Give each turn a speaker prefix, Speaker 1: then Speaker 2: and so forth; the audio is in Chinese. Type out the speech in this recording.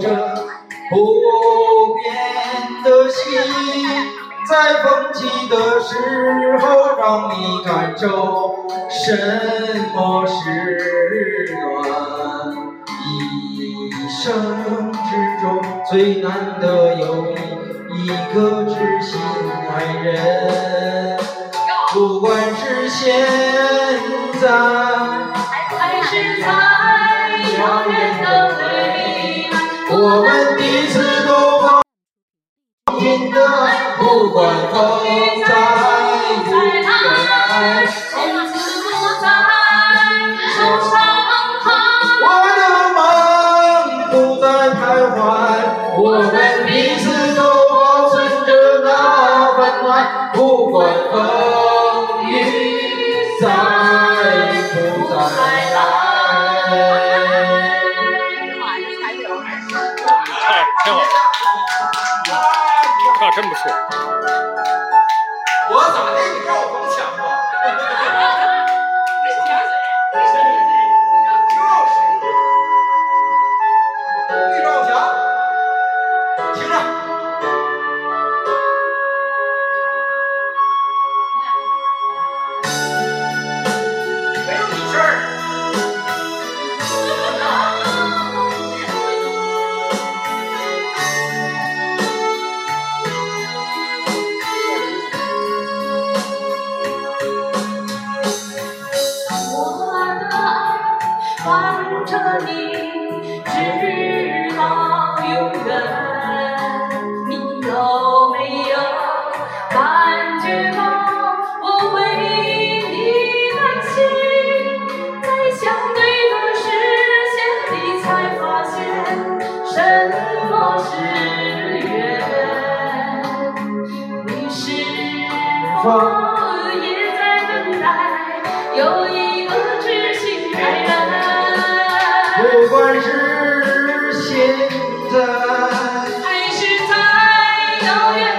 Speaker 1: 着不变的心，在风起的时候，让你感受什么是暖。一生之中最难得有一一个知心爱人，不管是现在
Speaker 2: 还是在遥远，
Speaker 1: 我们彼此都放心的，不管风再雨来，
Speaker 2: 从此不再受伤害。
Speaker 1: 我的梦不再徘徊，我们彼此都保存着那份暖，不管风雨再
Speaker 3: 挺好，唱真不错。
Speaker 1: 我咋
Speaker 2: 伴着你，直到永远。你有没有感觉到我为你担心？在相对的视线里，才发现什么是缘。你是否不管是现在还是
Speaker 1: 在遥远